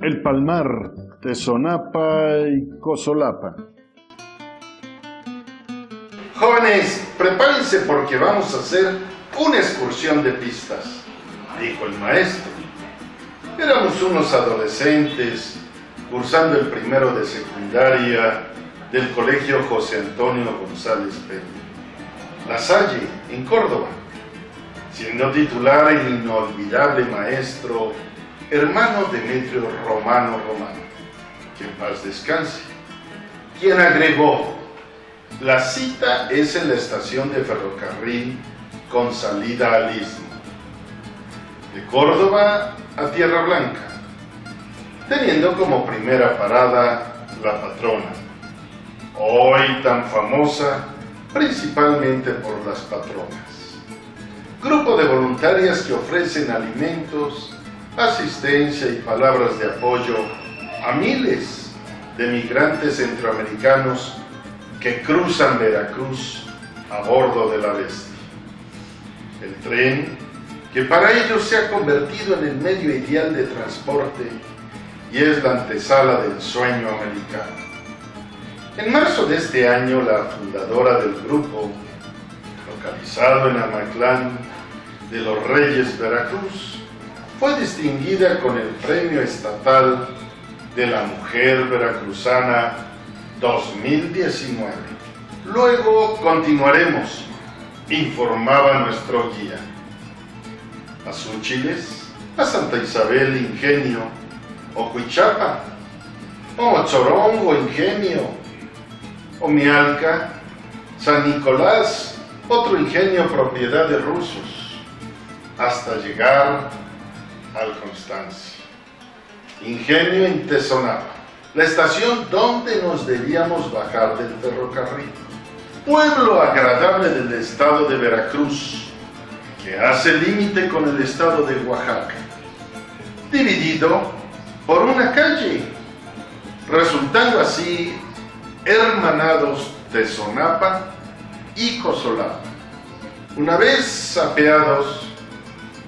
El Palmar, Tezonapa y Cosolapa. Jóvenes, prepárense porque vamos a hacer una excursión de pistas, dijo el maestro. Éramos unos adolescentes cursando el primero de secundaria del Colegio José Antonio González Peña, La Salle, en Córdoba, siendo titular el inolvidable maestro hermano Demetrio Romano Romano, que en paz descanse, quien agregó, la cita es en la estación de ferrocarril con salida al istmo, de Córdoba a Tierra Blanca, teniendo como primera parada la patrona, hoy tan famosa principalmente por las patronas. Grupo de voluntarias que ofrecen alimentos, asistencia y palabras de apoyo a miles de migrantes centroamericanos que cruzan Veracruz a bordo de la bestia. El tren, que para ellos se ha convertido en el medio ideal de transporte y es la antesala del sueño americano. En marzo de este año, la fundadora del grupo, localizado en Amaclán de los Reyes Veracruz, fue distinguida con el Premio Estatal de la Mujer Veracruzana 2019. Luego continuaremos, informaba nuestro guía. A Súchiles, a Santa Isabel Ingenio, o Cuichapa, o Chorongo Ingenio, o Mialca, San Nicolás, otro ingenio propiedad de rusos, hasta llegar al Constancia. Ingenio en Tezonapa, la estación donde nos debíamos bajar del ferrocarril. Pueblo agradable del estado de Veracruz, que hace límite con el estado de Oaxaca, dividido por una calle, resultando así hermanados Tezonapa y Cosolapa. Una vez apeados,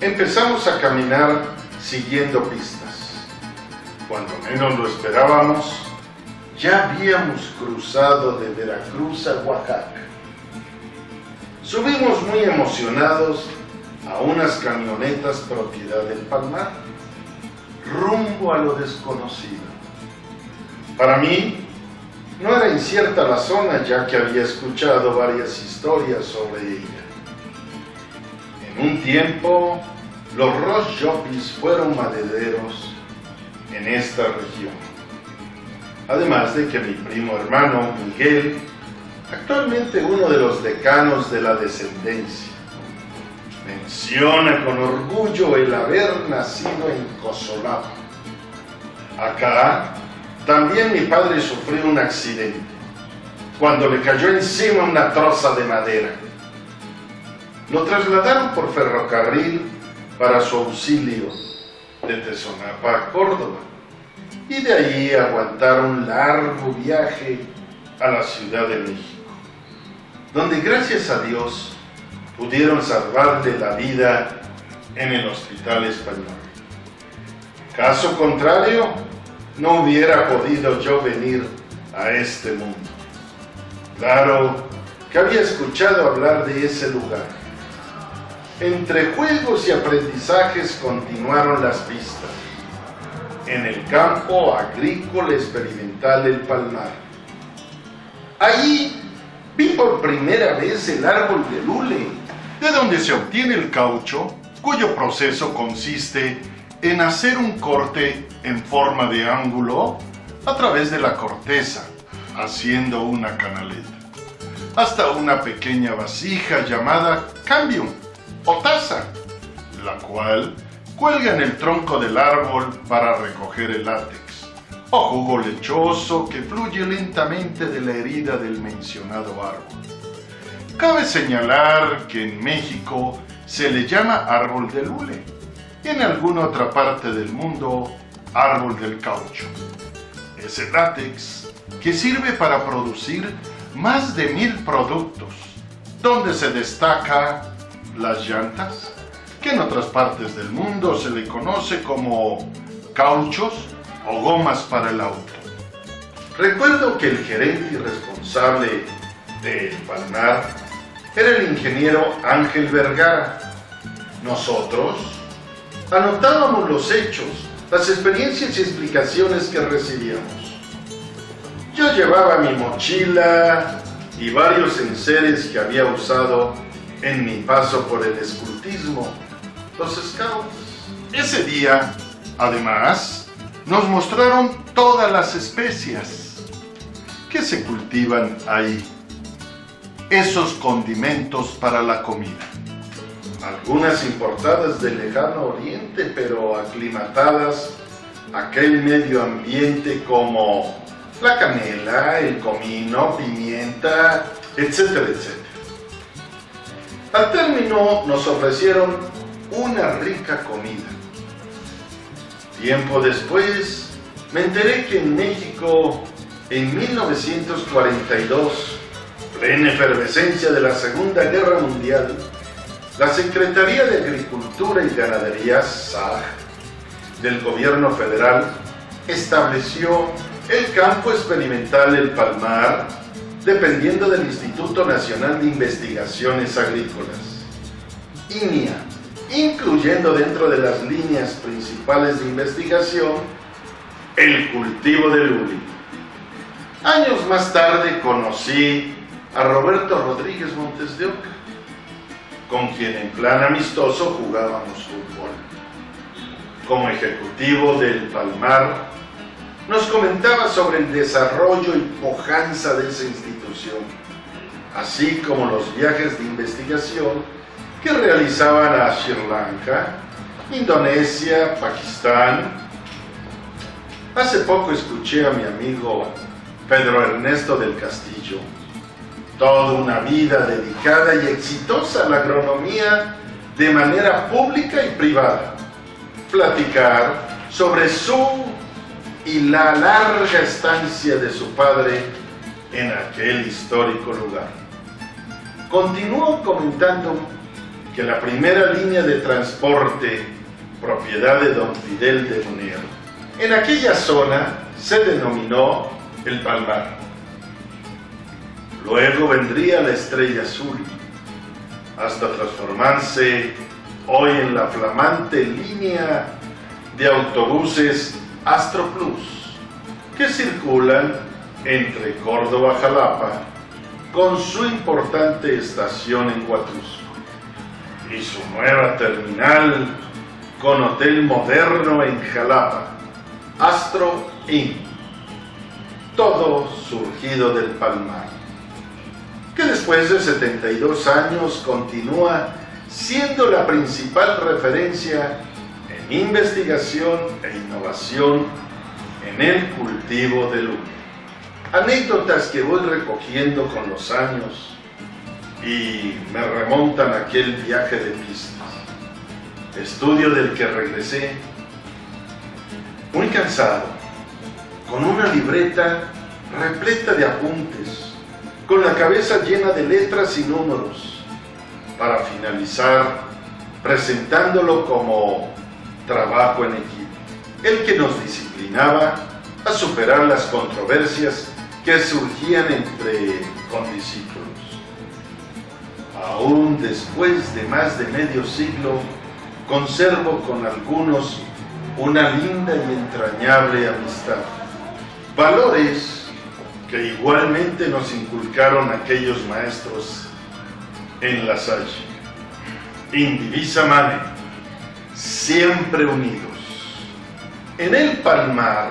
empezamos a caminar siguiendo pistas. Cuando menos lo esperábamos, ya habíamos cruzado de Veracruz a Oaxaca. Subimos muy emocionados a unas camionetas propiedad del Palmar, rumbo a lo desconocido. Para mí, no era incierta la zona ya que había escuchado varias historias sobre ella. En un tiempo, los Ross Jopis fueron madereros en esta región. Además de que mi primo hermano Miguel, actualmente uno de los decanos de la descendencia, menciona con orgullo el haber nacido en Cosolapa. Acá también mi padre sufrió un accidente cuando le cayó encima una troza de madera. Lo trasladaron por ferrocarril para su auxilio de Tezonapa a Córdoba y de allí aguantar un largo viaje a la Ciudad de México, donde gracias a Dios pudieron salvarle la vida en el hospital español. Caso contrario, no hubiera podido yo venir a este mundo. Claro que había escuchado hablar de ese lugar. Entre juegos y aprendizajes continuaron las pistas. En el campo agrícola experimental del Palmar. Allí vi por primera vez el árbol de lule, de donde se obtiene el caucho, cuyo proceso consiste en hacer un corte en forma de ángulo a través de la corteza, haciendo una canaleta, hasta una pequeña vasija llamada cambium o taza, la cual cuelga en el tronco del árbol para recoger el látex. o jugo lechoso que fluye lentamente de la herida del mencionado árbol. Cabe señalar que en México se le llama árbol del hule y en alguna otra parte del mundo árbol del caucho. Es el látex que sirve para producir más de mil productos, donde se destaca las llantas, que en otras partes del mundo se le conoce como cauchos o gomas para el auto. Recuerdo que el gerente y responsable de Palmar era el ingeniero Ángel Vergara. Nosotros anotábamos los hechos, las experiencias y explicaciones que recibíamos. Yo llevaba mi mochila y varios enseres que había usado en mi paso por el escultismo, los scouts. Ese día, además, nos mostraron todas las especias que se cultivan ahí, esos condimentos para la comida. Algunas importadas del lejano oriente, pero aclimatadas a aquel medio ambiente como la canela, el comino, pimienta, etcétera, etcétera. Al término nos ofrecieron una rica comida. Tiempo después me enteré que en México, en 1942, plena efervescencia de la Segunda Guerra Mundial, la Secretaría de Agricultura y Ganadería, SAG, del gobierno federal, estableció el campo experimental El Palmar, dependiendo del Instituto Nacional de Investigaciones Agrícolas, INIA, incluyendo dentro de las líneas principales de investigación el cultivo del uli. Años más tarde conocí a Roberto Rodríguez Montes de Oca, con quien en plan amistoso jugábamos fútbol. Como ejecutivo del Palmar, nos comentaba sobre el desarrollo y pujanza de esa institución, así como los viajes de investigación que realizaban a Sri Lanka, Indonesia, Pakistán. Hace poco escuché a mi amigo Pedro Ernesto del Castillo, toda una vida dedicada y exitosa a la agronomía de manera pública y privada, platicar sobre su y la larga estancia de su padre en aquel histórico lugar. Continuó comentando que la primera línea de transporte, propiedad de don Fidel de Munir, en aquella zona se denominó el Palmar. Luego vendría la Estrella Azul, hasta transformarse hoy en la flamante línea de autobuses Astro Plus, que circulan entre Córdoba-Jalapa con su importante estación en Huatusco y su nueva terminal con hotel moderno en Jalapa, Astro Inn, todo surgido del Palmar, que después de 72 años continúa siendo la principal referencia investigación e innovación en el cultivo del humo. Anécdotas que voy recogiendo con los años y me remontan a aquel viaje de pistas. Estudio del que regresé muy cansado, con una libreta repleta de apuntes, con la cabeza llena de letras y números, para finalizar presentándolo como trabajo en equipo, el que nos disciplinaba a superar las controversias que surgían entre condiscípulos. Aún después de más de medio siglo, conservo con algunos una linda y entrañable amistad. Valores que igualmente nos inculcaron aquellos maestros en la Salle. Indivisa Mane siempre unidos. En el Palmar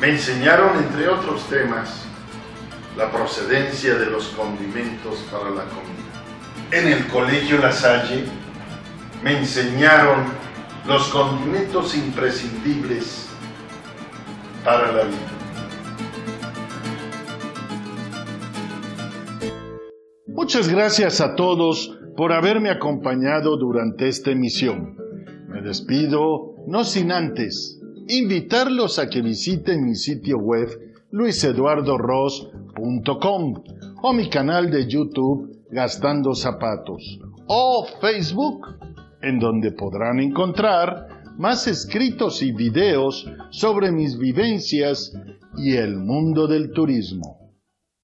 me enseñaron, entre otros temas, la procedencia de los condimentos para la comida. En el Colegio La Salle me enseñaron los condimentos imprescindibles para la vida. Muchas gracias a todos por haberme acompañado durante esta emisión. Me despido, no sin antes, invitarlos a que visiten mi sitio web luiseduardoros.com o mi canal de YouTube Gastando Zapatos o Facebook, en donde podrán encontrar más escritos y videos sobre mis vivencias y el mundo del turismo.